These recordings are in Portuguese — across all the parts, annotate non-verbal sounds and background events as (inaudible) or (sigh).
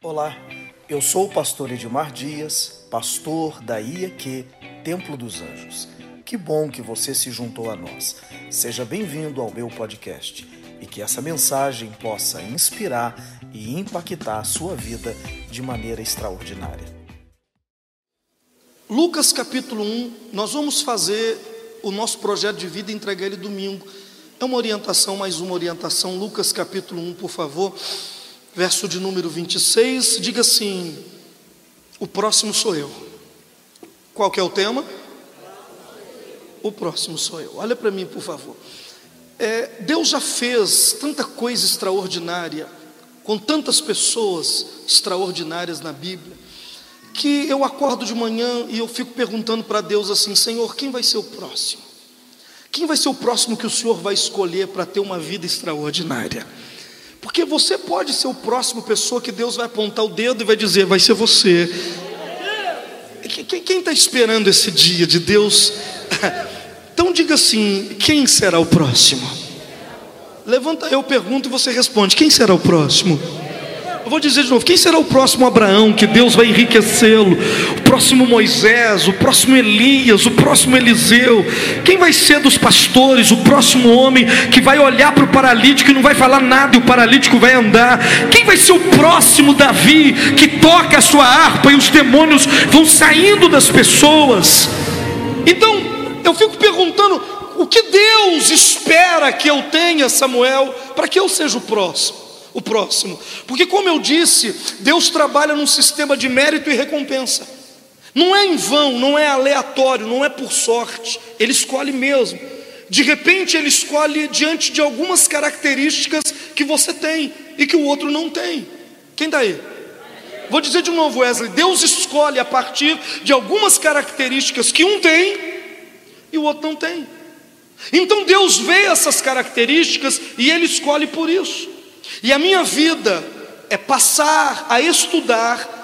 Olá, eu sou o pastor Edmar Dias, pastor da IEQ Templo dos Anjos. Que bom que você se juntou a nós. Seja bem-vindo ao meu podcast e que essa mensagem possa inspirar e impactar a sua vida de maneira extraordinária. Lucas capítulo 1, nós vamos fazer o nosso projeto de vida e entregar ele domingo. É uma orientação, mais uma orientação. Lucas capítulo 1, por favor verso de número 26, diga assim: O próximo sou eu. Qual que é o tema? O próximo sou eu. Olha para mim, por favor. É, Deus já fez tanta coisa extraordinária, com tantas pessoas extraordinárias na Bíblia, que eu acordo de manhã e eu fico perguntando para Deus assim: Senhor, quem vai ser o próximo? Quem vai ser o próximo que o Senhor vai escolher para ter uma vida extraordinária? Porque você pode ser o próximo pessoa que Deus vai apontar o dedo e vai dizer, vai ser você. Quem está esperando esse dia de Deus? (laughs) Então diga assim: quem será o próximo? Levanta, eu pergunto e você responde: quem será o próximo? Eu vou dizer de novo: quem será o próximo Abraão que Deus vai enriquecê-lo? O próximo Moisés, o próximo Elias, o próximo Eliseu? Quem vai ser dos pastores? O próximo homem que vai olhar para o paralítico e não vai falar nada e o paralítico vai andar? Quem vai ser o próximo Davi que toca a sua harpa e os demônios vão saindo das pessoas? Então, eu fico perguntando: o que Deus espera que eu tenha, Samuel, para que eu seja o próximo? O próximo. Porque, como eu disse, Deus trabalha num sistema de mérito e recompensa. Não é em vão, não é aleatório, não é por sorte, Ele escolhe mesmo. De repente, Ele escolhe diante de algumas características que você tem e que o outro não tem. Quem está aí? Vou dizer de novo, Wesley: Deus escolhe a partir de algumas características que um tem e o outro não tem. Então Deus vê essas características e Ele escolhe por isso. E a minha vida é passar a estudar.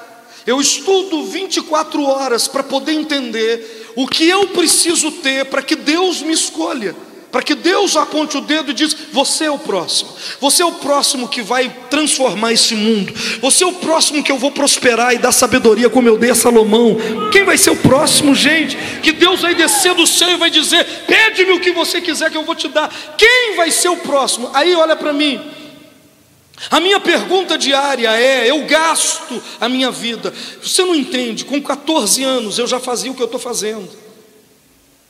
Eu estudo 24 horas para poder entender o que eu preciso ter para que Deus me escolha. Para que Deus aponte o dedo e diz: Você é o próximo, você é o próximo que vai transformar esse mundo, você é o próximo que eu vou prosperar e dar sabedoria, como eu dei a Salomão. Quem vai ser o próximo, gente? Que Deus vai descer do céu e vai dizer: Pede-me o que você quiser que eu vou te dar. Quem vai ser o próximo? Aí olha para mim. A minha pergunta diária é: eu gasto a minha vida. Você não entende? Com 14 anos eu já fazia o que eu estou fazendo.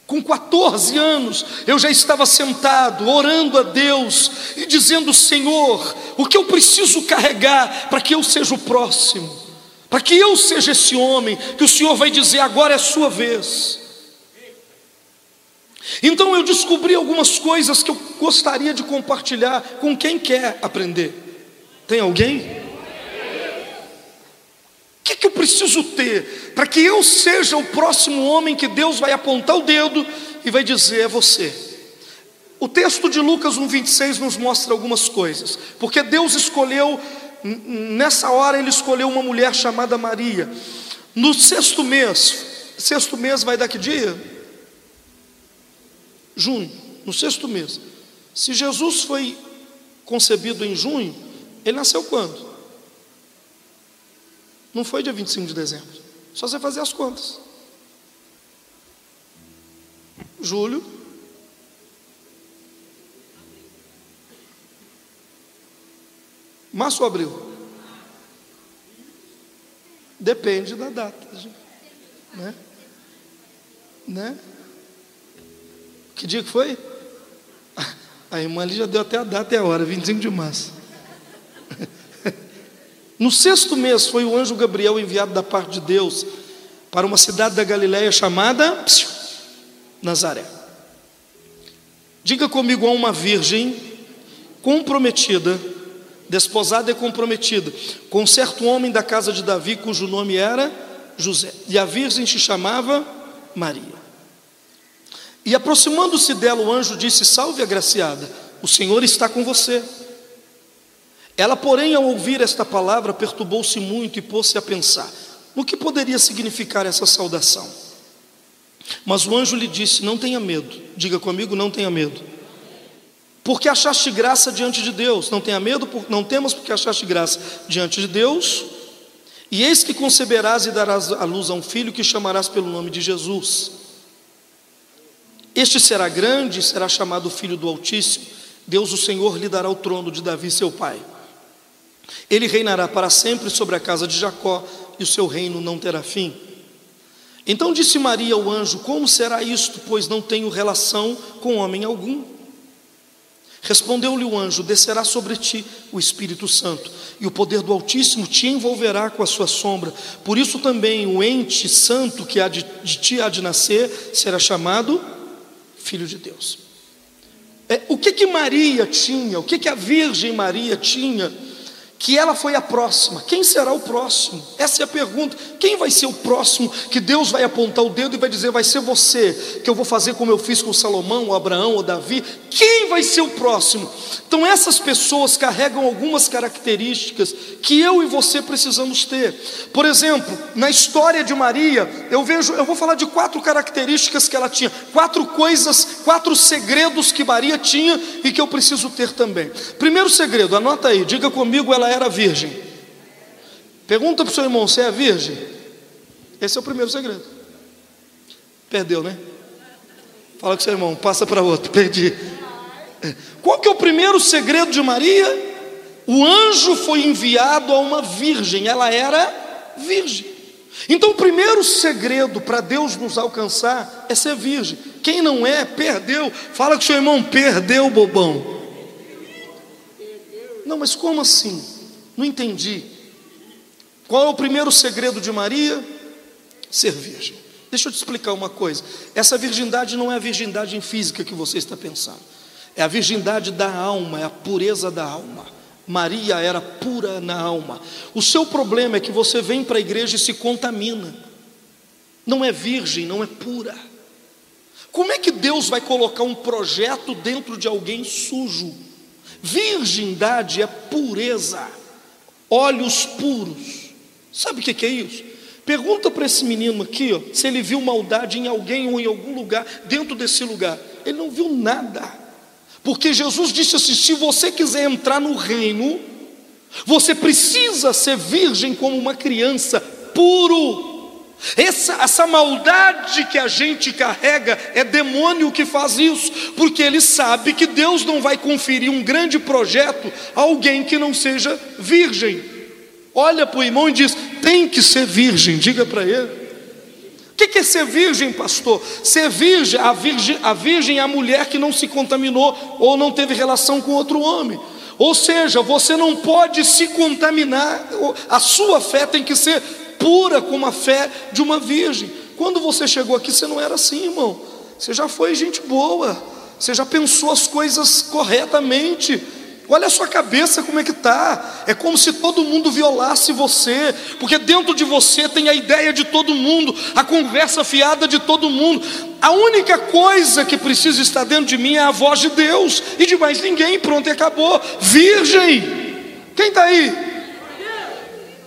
Com 14 anos eu já estava sentado, orando a Deus e dizendo: Senhor, o que eu preciso carregar para que eu seja o próximo, para que eu seja esse homem que o Senhor vai dizer: agora é sua vez. Então eu descobri algumas coisas que eu gostaria de compartilhar com quem quer aprender. Tem alguém? O que, que eu preciso ter para que eu seja o próximo homem que Deus vai apontar o dedo e vai dizer é você? O texto de Lucas 1,26 nos mostra algumas coisas, porque Deus escolheu, nessa hora, Ele escolheu uma mulher chamada Maria. No sexto mês, sexto mês vai dar que dia? Junho, no sexto mês. Se Jesus foi concebido em junho, ele nasceu quando? Não foi dia 25 de dezembro. Só você fazer as contas. Julho. Março ou abril? Depende da data. Né? Né? Que dia que foi? (laughs) A irmã ali já deu até a data e a hora, 25 de março. No sexto mês foi o anjo Gabriel enviado da parte de Deus para uma cidade da Galiléia chamada Nazaré. Diga comigo a uma virgem comprometida, desposada e comprometida, com certo homem da casa de Davi, cujo nome era José, e a virgem se chamava Maria. E aproximando-se dela, o anjo disse: Salve, agraciada, o Senhor está com você. Ela, porém, ao ouvir esta palavra, perturbou-se muito e pôs-se a pensar: no que poderia significar essa saudação? Mas o anjo lhe disse: Não tenha medo, diga comigo, não tenha medo. Porque achaste graça diante de Deus, não tenha medo, não temas porque achaste graça diante de Deus, E eis que conceberás e darás à luz a um filho que chamarás pelo nome de Jesus. Este será grande, será chamado Filho do Altíssimo. Deus, o Senhor, lhe dará o trono de Davi, seu pai. Ele reinará para sempre sobre a casa de Jacó, e o seu reino não terá fim. Então disse Maria ao anjo: Como será isto, pois não tenho relação com homem algum? Respondeu-lhe o anjo: Descerá sobre ti o Espírito Santo, e o poder do Altíssimo te envolverá com a sua sombra. Por isso também o ente santo que há de, de ti há de nascer será chamado Filho de Deus. É, o que que Maria tinha? O que que a Virgem Maria tinha? Que ela foi a próxima. Quem será o próximo? Essa é a pergunta. Quem vai ser o próximo que Deus vai apontar o dedo e vai dizer: vai ser você, que eu vou fazer como eu fiz com Salomão, ou Abraão, ou Davi? Quem vai ser o próximo? Então, essas pessoas carregam algumas características que eu e você precisamos ter. Por exemplo, na história de Maria, eu vejo, eu vou falar de quatro características que ela tinha, quatro coisas, quatro segredos que Maria tinha e que eu preciso ter também. Primeiro segredo, anota aí, diga comigo, ela era virgem. Pergunta para o seu irmão: você é virgem? Esse é o primeiro segredo. Perdeu, né? Fala com seu irmão, passa para outro, (laughs) perdi. Qual que é o primeiro segredo de Maria? O anjo foi enviado a uma virgem, ela era virgem. Então, o primeiro segredo para Deus nos alcançar é ser virgem. Quem não é, perdeu. Fala com seu irmão, perdeu, bobão. Não, mas como assim? Não entendi. Qual é o primeiro segredo de Maria? Ser virgem. Deixa eu te explicar uma coisa. Essa virgindade não é a virgindade física que você está pensando. É a virgindade da alma, é a pureza da alma. Maria era pura na alma. O seu problema é que você vem para a igreja e se contamina. Não é virgem, não é pura. Como é que Deus vai colocar um projeto dentro de alguém sujo? Virgindade é pureza olhos puros. Sabe o que é isso? Pergunta para esse menino aqui, ó, se ele viu maldade em alguém ou em algum lugar, dentro desse lugar. Ele não viu nada. Porque Jesus disse assim: se você quiser entrar no reino, você precisa ser virgem como uma criança, puro. Essa, essa maldade que a gente carrega é demônio que faz isso, porque ele sabe que Deus não vai conferir um grande projeto a alguém que não seja virgem. Olha para o irmão e diz: tem que ser virgem, diga para ele. O que, que é ser virgem, pastor? Ser virgem a, virgem, a virgem é a mulher que não se contaminou ou não teve relação com outro homem. Ou seja, você não pode se contaminar, a sua fé tem que ser pura como a fé de uma virgem. Quando você chegou aqui, você não era assim, irmão. Você já foi gente boa. Você já pensou as coisas corretamente. Olha a sua cabeça como é que tá. É como se todo mundo violasse você, porque dentro de você tem a ideia de todo mundo, a conversa fiada de todo mundo. A única coisa que precisa estar dentro de mim é a voz de Deus e de mais ninguém. Pronto, e acabou. Virgem. Quem está aí?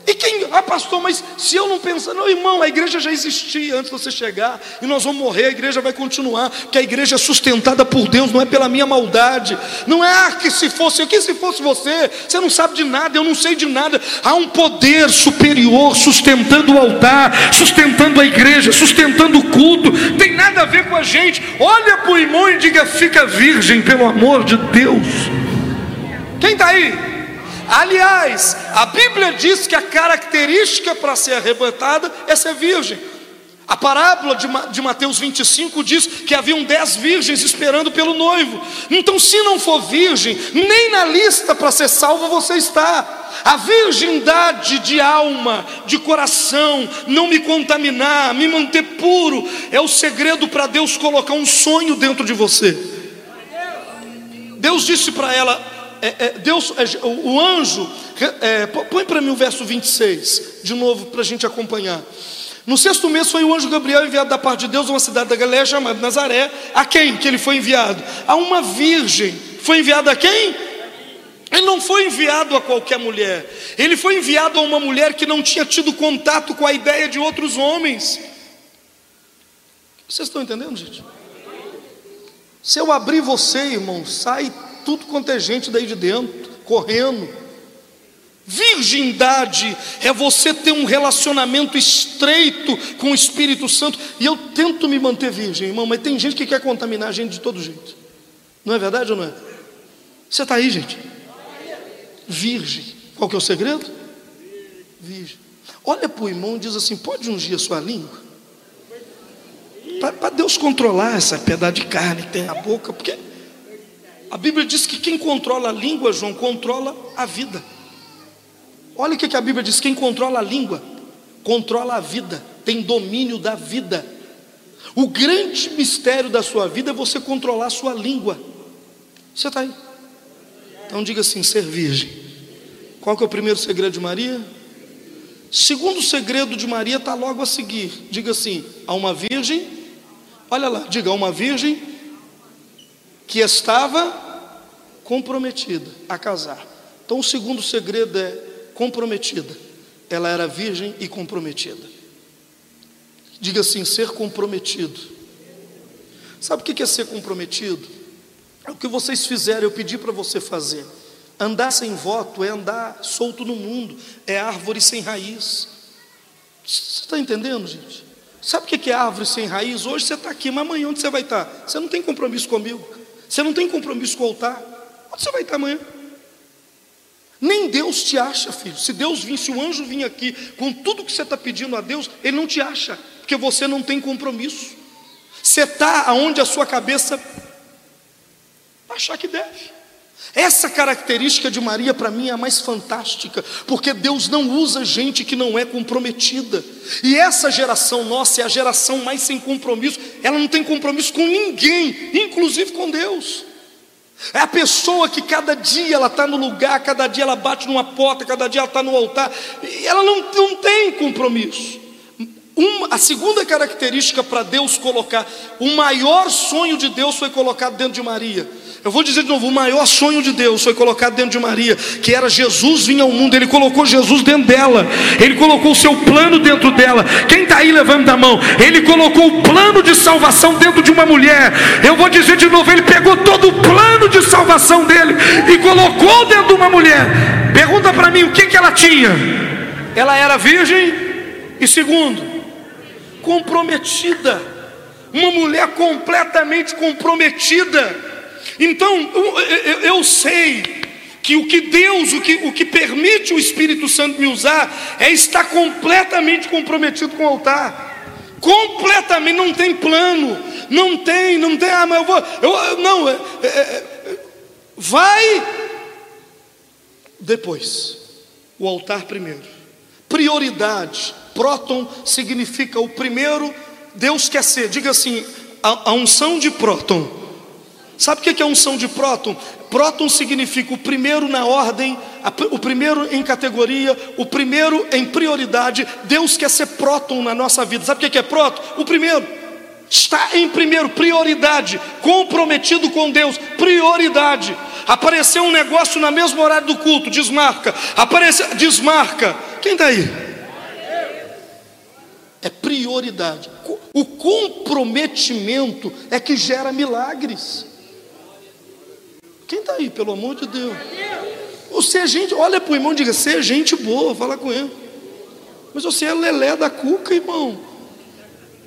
E quem, ah, pastor, mas se eu não pensar, não, irmão, a igreja já existia antes de você chegar, e nós vamos morrer, a igreja vai continuar, porque a igreja é sustentada por Deus, não é pela minha maldade, não é ah, que se fosse, que se fosse você, você não sabe de nada, eu não sei de nada, há um poder superior sustentando o altar, sustentando a igreja, sustentando o culto, tem nada a ver com a gente, olha para o irmão e diga, fica virgem, pelo amor de Deus. Quem está aí? Aliás, a Bíblia diz que a característica para ser arrebatada é ser virgem. A parábola de Mateus 25 diz que haviam dez virgens esperando pelo noivo. Então, se não for virgem, nem na lista para ser salvo você está. A virgindade de alma, de coração, não me contaminar, me manter puro, é o segredo para Deus colocar um sonho dentro de você. Deus disse para ela: é, é, Deus, é, o anjo, é, põe para mim o verso 26, de novo, para a gente acompanhar. No sexto mês foi o anjo Gabriel enviado da parte de Deus a uma cidade da Galiléia chamada Nazaré. A quem que ele foi enviado? A uma virgem. Foi enviado a quem? Ele não foi enviado a qualquer mulher. Ele foi enviado a uma mulher que não tinha tido contato com a ideia de outros homens. Vocês estão entendendo, gente? Se eu abrir você, irmão, sai tudo quanto é gente daí de dentro, correndo. Virgindade é você ter um relacionamento estreito com o Espírito Santo. E eu tento me manter virgem, irmão, mas tem gente que quer contaminar a gente de todo jeito. Não é verdade ou não é? Você está aí, gente? Virgem. Qual que é o segredo? Virgem. Olha para o irmão e diz assim: pode ungir a sua língua? Para Deus controlar essa pedaço de carne que tem na boca, porque a Bíblia diz que quem controla a língua, João, controla a vida. Olha o que a Bíblia diz: quem controla a língua, controla a vida, tem domínio da vida. O grande mistério da sua vida é você controlar a sua língua. Você está aí? Então diga assim: ser virgem. Qual que é o primeiro segredo de Maria? Segundo segredo de Maria está logo a seguir. Diga assim: a uma virgem, olha lá, diga a uma virgem que estava comprometida a casar. Então o segundo segredo é comprometida. Ela era virgem e comprometida. Diga assim: ser comprometido. Sabe o que é ser comprometido? É o que vocês fizeram, eu pedi para você fazer. Andar sem voto é andar solto no mundo, é árvore sem raiz. Você está entendendo, gente? Sabe o que é árvore sem raiz? Hoje você está aqui, mas amanhã onde você vai estar? Você não tem compromisso comigo, você não tem compromisso com o altar. Onde você vai estar amanhã? Nem Deus te acha, filho. Se Deus vir, se o anjo vir aqui com tudo que você está pedindo a Deus, ele não te acha, porque você não tem compromisso. Você está aonde a sua cabeça achar que deve. Essa característica de Maria para mim é a mais fantástica, porque Deus não usa gente que não é comprometida. E essa geração nossa é a geração mais sem compromisso. Ela não tem compromisso com ninguém, inclusive com Deus. É a pessoa que cada dia ela está no lugar, cada dia ela bate numa porta, cada dia ela está no altar, e ela não, não tem compromisso. Uma, a segunda característica para Deus colocar, o maior sonho de Deus foi colocado dentro de Maria. Eu vou dizer de novo: o maior sonho de Deus foi colocado dentro de Maria, que era Jesus vir ao mundo. Ele colocou Jesus dentro dela, ele colocou o seu plano dentro dela. Quem está aí, levanta a mão. Ele colocou o plano de salvação dentro de uma mulher. Eu vou dizer de novo: ele pegou todo o plano de salvação dele e colocou dentro de uma mulher. Pergunta para mim: o que, que ela tinha? Ela era virgem, e segundo, comprometida, uma mulher completamente comprometida. Então, eu, sei que o que Deus, o que, o que permite o Espírito Santo me usar, é estar completamente comprometido com o altar. Completamente, não tem plano, não tem, não tem, ah, mas eu vou, eu, não, é, é, é, vai depois, o altar primeiro, prioridade, próton significa o primeiro, Deus quer ser, diga assim, a, a unção de próton. Sabe o que é unção de próton? Próton significa o primeiro na ordem, o primeiro em categoria, o primeiro em prioridade. Deus quer ser próton na nossa vida. Sabe o que é próton? O primeiro. Está em primeiro, prioridade, comprometido com Deus, prioridade. Apareceu um negócio na mesma horário do culto, desmarca. Apareceu, desmarca. Quem está aí? é prioridade. O comprometimento é que gera milagres. Quem está aí, pelo amor de Deus? Você é gente, olha para o irmão e diga: você é gente boa, fala com ele. Mas você é lelé da cuca, irmão.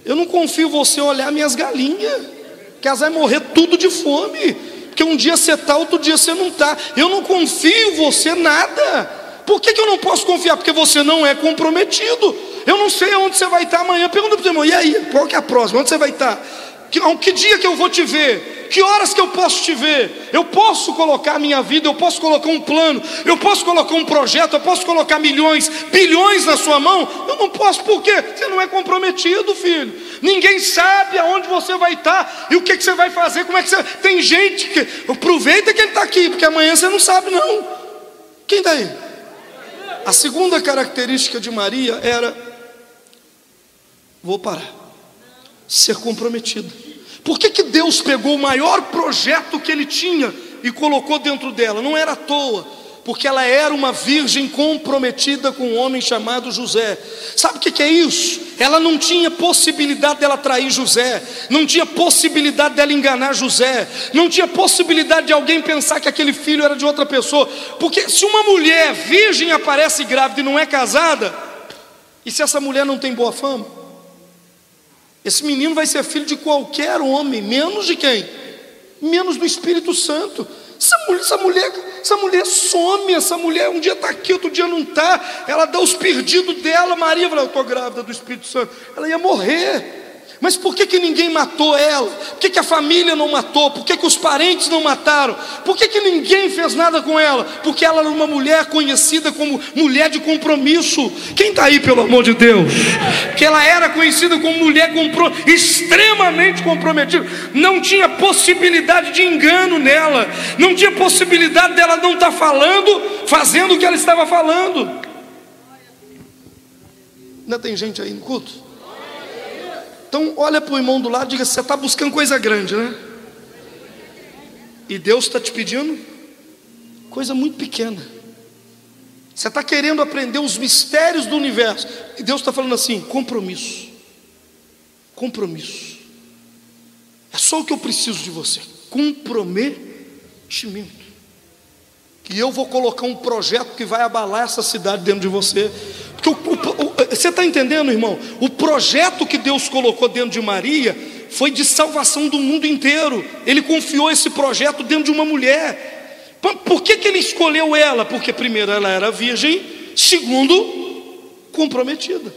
Eu não confio você olhar minhas galinhas, que elas vão morrer tudo de fome. Porque um dia você está, outro dia você não está. Eu não confio você nada. Por que, que eu não posso confiar? Porque você não é comprometido. Eu não sei aonde você vai estar amanhã. Pergunta para o irmão, e aí? Qual que é a próxima? Onde você vai estar? Que, que dia que eu vou te ver? Que horas que eu posso te ver? Eu posso colocar minha vida, eu posso colocar um plano, eu posso colocar um projeto, eu posso colocar milhões, bilhões na sua mão? Eu não posso, por quê? Você não é comprometido, filho. Ninguém sabe aonde você vai estar e o que, que você vai fazer, como é que você. Tem gente que. Aproveita que ele está aqui, porque amanhã você não sabe, não. Quem está aí? A segunda característica de Maria era Vou parar. Ser comprometido. Por que, que Deus pegou o maior projeto que ele tinha e colocou dentro dela? Não era à toa. porque ela era uma virgem comprometida com um homem chamado José. Sabe o que é isso? Ela não tinha possibilidade dela trair José, não tinha possibilidade dela enganar José, não tinha possibilidade de alguém pensar que aquele filho era de outra pessoa, porque se uma mulher virgem aparece grávida e não é casada, e se essa mulher não tem boa fama, esse menino vai ser filho de qualquer homem, menos de quem? Menos do Espírito Santo. Essa mulher, essa mulher, essa mulher some, essa mulher um dia está aqui, outro dia não está. Ela dá os perdidos dela. Maria fala: Eu estou grávida do Espírito Santo. Ela ia morrer. Mas por que, que ninguém matou ela? Por que, que a família não matou? Por que, que os parentes não mataram? Por que, que ninguém fez nada com ela? Porque ela era uma mulher conhecida como mulher de compromisso. Quem está aí, pelo amor de Deus? Que ela era conhecida como mulher compro extremamente comprometida. Não tinha possibilidade de engano nela. Não tinha possibilidade dela não estar tá falando, fazendo o que ela estava falando. Ainda tem gente aí no culto? Então, olha para o irmão do lado e diga: você está buscando coisa grande, né? E Deus está te pedindo coisa muito pequena. Você está querendo aprender os mistérios do universo. E Deus está falando assim: compromisso. Compromisso. É só o que eu preciso de você. Comprometimento. Que eu vou colocar um projeto que vai abalar essa cidade dentro de você. Porque o, o, o, você está entendendo, irmão? O projeto que Deus colocou dentro de Maria foi de salvação do mundo inteiro. Ele confiou esse projeto dentro de uma mulher. Por que, que ele escolheu ela? Porque, primeiro, ela era virgem, segundo, comprometida.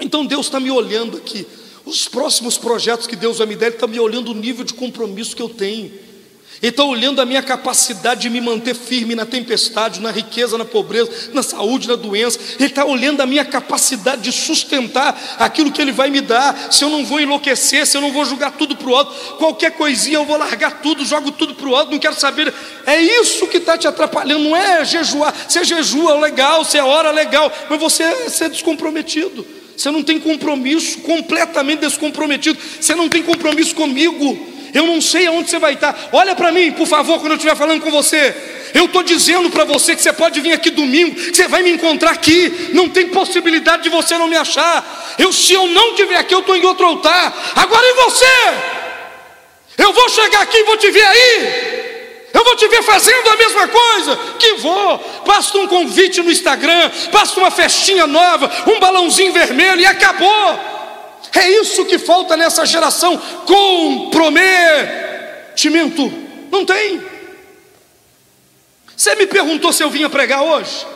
Então Deus está me olhando aqui. Os próximos projetos que Deus vai me dar, Ele está me olhando o nível de compromisso que eu tenho. Está olhando a minha capacidade de me manter firme na tempestade, na riqueza, na pobreza, na saúde, na doença. Ele está olhando a minha capacidade de sustentar aquilo que Ele vai me dar. Se eu não vou enlouquecer, se eu não vou jogar tudo para o alto, qualquer coisinha eu vou largar tudo, jogo tudo para o alto, não quero saber. É isso que está te atrapalhando, não é jejuar. Você jejua legal, você ora legal, mas você, você é descomprometido. Você não tem compromisso, completamente descomprometido. Você não tem compromisso comigo. Eu não sei aonde você vai estar. Olha para mim, por favor, quando eu estiver falando com você. Eu estou dizendo para você que você pode vir aqui domingo, que você vai me encontrar aqui. Não tem possibilidade de você não me achar. Eu, se eu não estiver aqui, eu estou em outro altar. Agora e você? Eu vou chegar aqui e vou te ver aí. Eu vou te ver fazendo a mesma coisa. Que vou. Basta um convite no Instagram, basta uma festinha nova, um balãozinho vermelho e acabou. É isso que falta nessa geração: comprometimento. Não tem. Você me perguntou se eu vinha pregar hoje?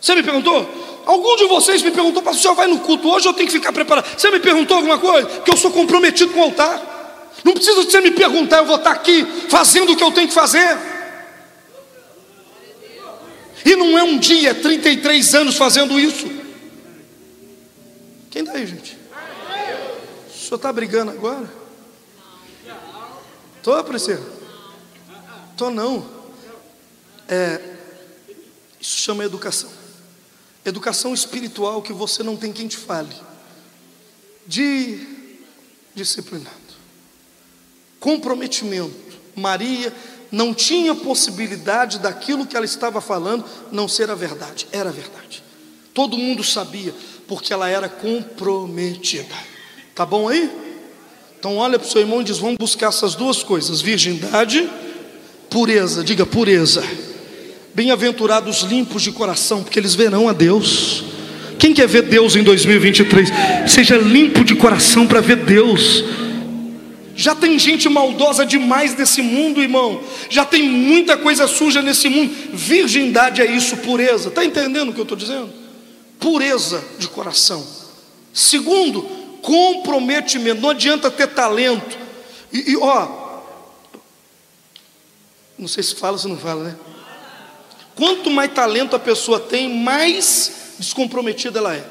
Você me perguntou? Algum de vocês me perguntou, pastor, o senhor vai no culto hoje eu tenho que ficar preparado? Você me perguntou alguma coisa? Que eu sou comprometido com o altar. Não precisa você me perguntar, eu vou estar aqui fazendo o que eu tenho que fazer. E não é um dia, é 33 anos fazendo isso. Quem daí, gente? Senhor está brigando agora? Estou, Priscila? Estou não. É, isso chama educação. Educação espiritual que você não tem quem te fale. De disciplinado. Comprometimento. Maria não tinha possibilidade daquilo que ela estava falando não ser a verdade. Era a verdade. Todo mundo sabia, porque ela era comprometida. Tá bom aí? Então olha para o seu irmão e diz: vamos buscar essas duas coisas: virgindade, pureza. Diga pureza. Bem-aventurados limpos de coração, porque eles verão a Deus. Quem quer ver Deus em 2023? Seja limpo de coração para ver Deus. Já tem gente maldosa demais nesse mundo, irmão. Já tem muita coisa suja nesse mundo. Virgindade é isso, pureza. Está entendendo o que eu estou dizendo? Pureza de coração. Segundo, comprometimento, não adianta ter talento. E, e ó, não sei se fala, se não fala, né? Quanto mais talento a pessoa tem, mais descomprometida ela é.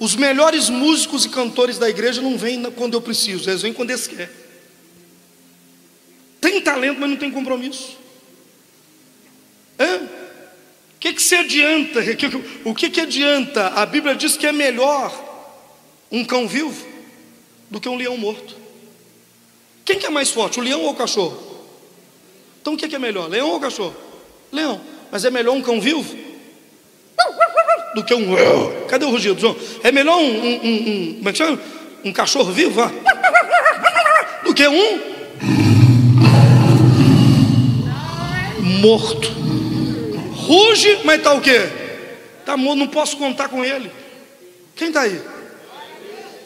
Os melhores músicos e cantores da igreja não vêm quando eu preciso, eles vêm quando eles querem. Tem talento, mas não tem compromisso. O que, que se adianta? (laughs) O que, que adianta? A Bíblia diz que é melhor um cão vivo do que um leão morto. Quem que é mais forte, o leão ou o cachorro? Então o que é melhor, leão ou cachorro? Leão. Mas é melhor um cão vivo do que um. Cadê o rugido, João? É melhor um, um, um, um é chama? Um cachorro vivo do que um morto. Ruge, mas está o quê? Está morto, não posso contar com ele. Quem está aí?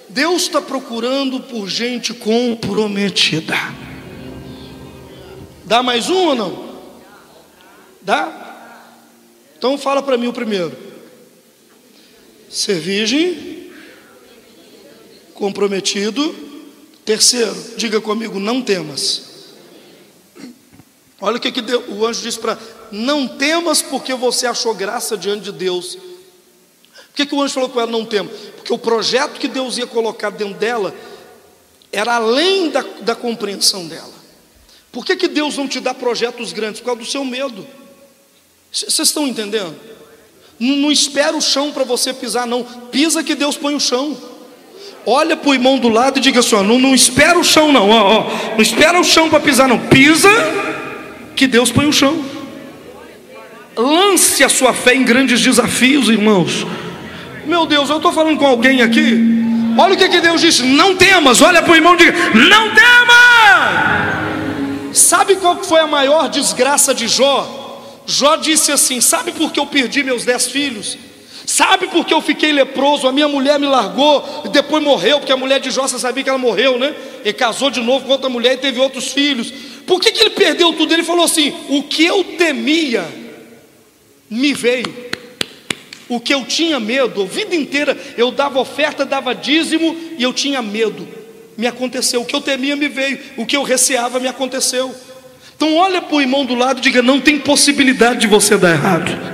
Deus está procurando por gente comprometida. Dá mais um ou não? Dá? Então fala para mim o primeiro. Ser virgem, comprometido. Terceiro, diga comigo, não temas. Olha o que, que o anjo disse para não temas porque você achou graça diante de Deus. Por que, que o anjo falou com ela não temas? Porque o projeto que Deus ia colocar dentro dela era além da, da compreensão dela. Por que, que Deus não te dá projetos grandes? Por causa do seu medo. Vocês estão entendendo? Não, não espera o chão para você pisar, não. Pisa que Deus põe o chão. Olha para o irmão do lado e diga assim: ó, não, não espera o chão, não. Ó, ó, não espera o chão para pisar, não. Pisa que Deus põe o chão. Lance a sua fé em grandes desafios, irmãos. Meu Deus, eu estou falando com alguém aqui. Olha o que, que Deus disse: não temas. Olha para o irmão e diga: não temas. Sabe qual foi a maior desgraça de Jó? Jó disse assim: Sabe por que eu perdi meus dez filhos? Sabe por que eu fiquei leproso? A minha mulher me largou e depois morreu, porque a mulher de Jó, você sabia que ela morreu, né? E casou de novo com outra mulher e teve outros filhos. Por que, que ele perdeu tudo? Ele falou assim: O que eu temia me veio. O que eu tinha medo, a vida inteira eu dava oferta, dava dízimo e eu tinha medo. Me aconteceu. O que eu temia me veio. O que eu receava me aconteceu. Então olha para o irmão do lado e diga: não tem possibilidade de você dar errado.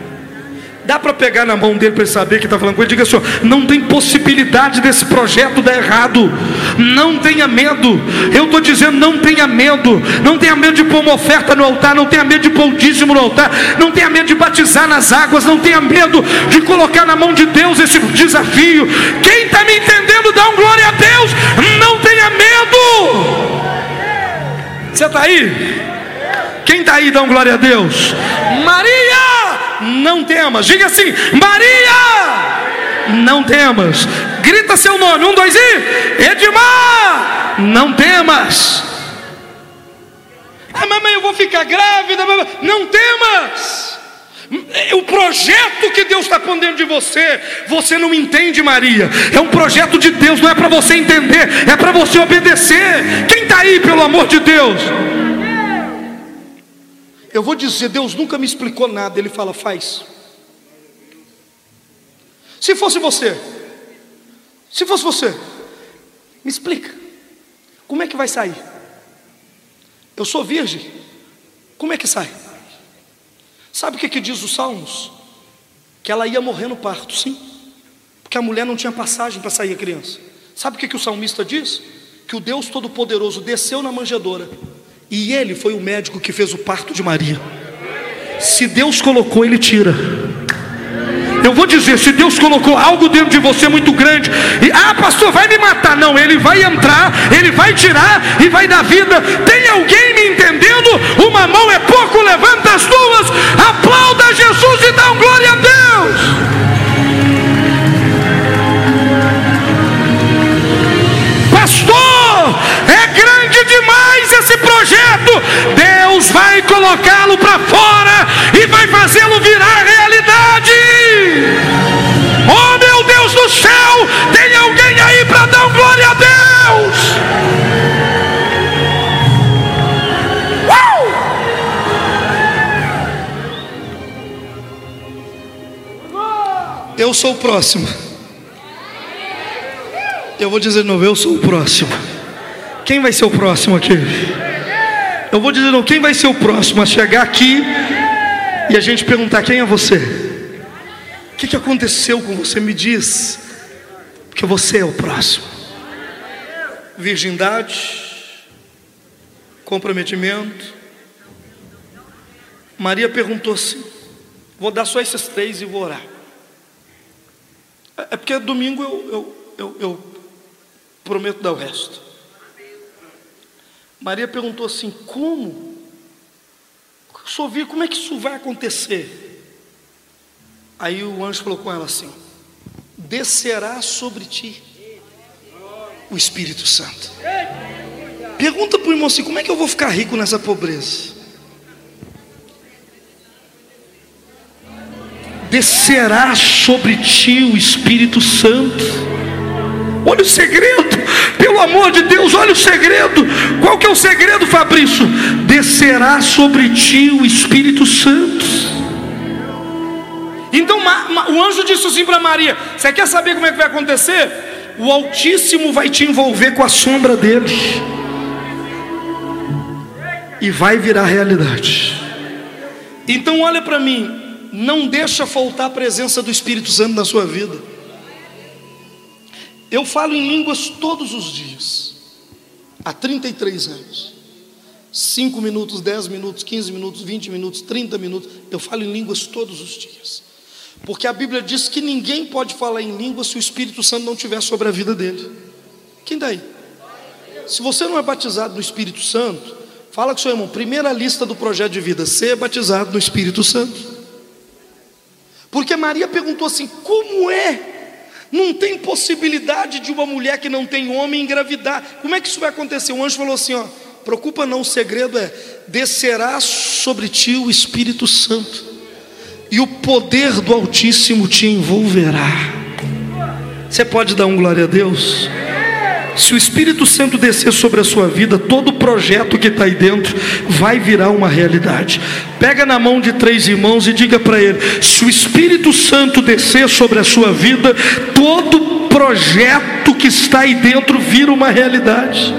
Dá para pegar na mão dele para ele saber que está falando com ele. Diga assim: não tem possibilidade desse projeto dar errado. Não tenha medo. Eu estou dizendo: não tenha medo. Não tenha medo de pôr uma oferta no altar. Não tenha medo de pôr um dízimo no altar. Não tenha medo de batizar nas águas. Não tenha medo de colocar na mão de Deus esse desafio. Quem está me entendendo, dá um glória a Deus. Não tenha medo. Você está aí? Quem está aí, dá um glória a Deus. Maria! Não temas. Diga assim: Maria, não temas. Grita seu nome: um, dois e Edmar, não temas. Ah, mamãe, eu vou ficar grávida. Mamãe. Não temas. O projeto que Deus está pondo dentro de você, você não entende, Maria. É um projeto de Deus, não é para você entender, é para você obedecer. Quem está aí, pelo amor de Deus? Eu vou dizer, Deus nunca me explicou nada. Ele fala, faz. Se fosse você, se fosse você, me explica. Como é que vai sair? Eu sou virgem. Como é que sai? Sabe o que, que diz os Salmos? Que ela ia morrer no parto, sim. Porque a mulher não tinha passagem para sair a criança. Sabe o que, que o salmista diz? Que o Deus Todo-Poderoso desceu na manjedoura e ele foi o médico que fez o parto de Maria. Se Deus colocou, ele tira. Eu vou dizer, se Deus colocou algo dentro de você muito grande, e ah, pastor, vai me matar. Não, ele vai entrar, ele vai tirar e vai dar vida. Tem alguém me entendendo? Uma mão é pouco, levanta as duas, aplauda Deus vai colocá-lo para fora e vai fazê-lo virar realidade. Oh meu Deus do céu, tem alguém aí para dar glória a Deus? Eu sou o próximo. Eu vou dizer de novo, eu sou o próximo. Quem vai ser o próximo aqui? Eu vou dizer, não, quem vai ser o próximo a chegar aqui e a gente perguntar quem é você? O que, que aconteceu com você? Me diz, porque você é o próximo. Virgindade, comprometimento. Maria perguntou assim: vou dar só esses três e vou orar. É, é porque domingo eu, eu, eu, eu prometo dar o resto. Maria perguntou assim: como? só vi como é que isso vai acontecer. Aí o anjo falou com ela assim: descerá sobre ti o Espírito Santo. Pergunta para o irmão assim: como é que eu vou ficar rico nessa pobreza? Descerá sobre ti o Espírito Santo. Olha o segredo, pelo amor de Deus, olha o segredo. Qual que é o segredo, Fabrício? Descerá sobre ti o Espírito Santo. Então o anjo disse assim para Maria: Você quer saber como é que vai acontecer? O Altíssimo vai te envolver com a sombra dele, e vai virar realidade. Então, olha para mim, não deixa faltar a presença do Espírito Santo na sua vida. Eu falo em línguas todos os dias, há 33 anos. 5 minutos, 10 minutos, 15 minutos, 20 minutos, 30 minutos, eu falo em línguas todos os dias. Porque a Bíblia diz que ninguém pode falar em língua se o Espírito Santo não estiver sobre a vida dele. Quem daí? Se você não é batizado no Espírito Santo, fala com seu irmão, primeira lista do projeto de vida, ser batizado no Espírito Santo. Porque Maria perguntou assim: como é? Não tem possibilidade de uma mulher que não tem homem engravidar. Como é que isso vai acontecer? O anjo falou assim: ó, preocupa não, o segredo é: descerá sobre ti o Espírito Santo e o poder do Altíssimo te envolverá. Você pode dar um glória a Deus? Se o Espírito Santo descer sobre a sua vida, todo projeto que está aí dentro vai virar uma realidade. Pega na mão de três irmãos e diga para ele: se o Espírito Santo descer sobre a sua vida, todo projeto que está aí dentro vira uma realidade.